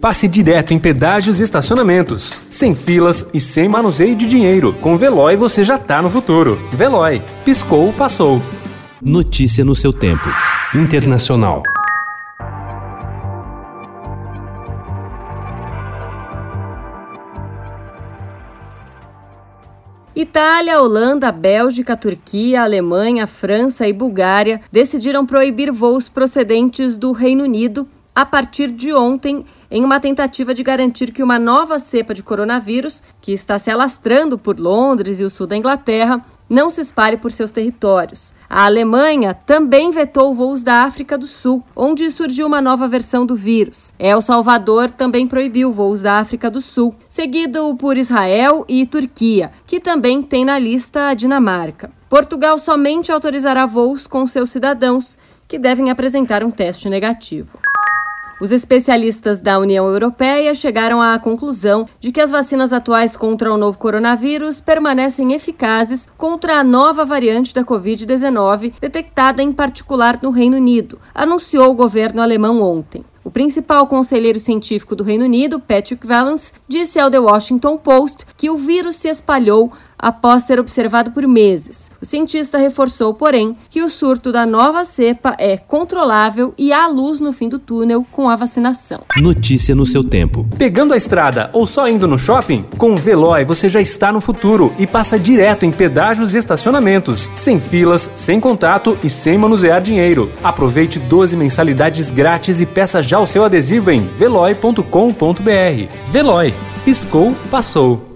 passe direto em pedágios e estacionamentos, sem filas e sem manuseio de dinheiro. Com Veloy você já tá no futuro. Veloy, piscou, passou. Notícia no seu tempo. Internacional. Itália, Holanda, Bélgica, Turquia, Alemanha, França e Bulgária decidiram proibir voos procedentes do Reino Unido a partir de ontem, em uma tentativa de garantir que uma nova cepa de coronavírus, que está se alastrando por Londres e o sul da Inglaterra, não se espalhe por seus territórios. A Alemanha também vetou voos da África do Sul, onde surgiu uma nova versão do vírus. El Salvador também proibiu voos da África do Sul, seguido por Israel e Turquia, que também tem na lista a Dinamarca. Portugal somente autorizará voos com seus cidadãos, que devem apresentar um teste negativo. Os especialistas da União Europeia chegaram à conclusão de que as vacinas atuais contra o novo coronavírus permanecem eficazes contra a nova variante da Covid-19, detectada em particular no Reino Unido, anunciou o governo alemão ontem. O principal conselheiro científico do Reino Unido, Patrick Vallance, disse ao The Washington Post que o vírus se espalhou após ser observado por meses. O cientista reforçou, porém, que o surto da nova cepa é controlável e há luz no fim do túnel com a vacinação. Notícia no seu tempo. Pegando a estrada ou só indo no shopping? Com o Veloy você já está no futuro e passa direto em pedágios e estacionamentos, sem filas, sem contato e sem manusear dinheiro. Aproveite 12 mensalidades grátis e peça já o seu adesivo em veloy.com.br. Veloy. Piscou, passou.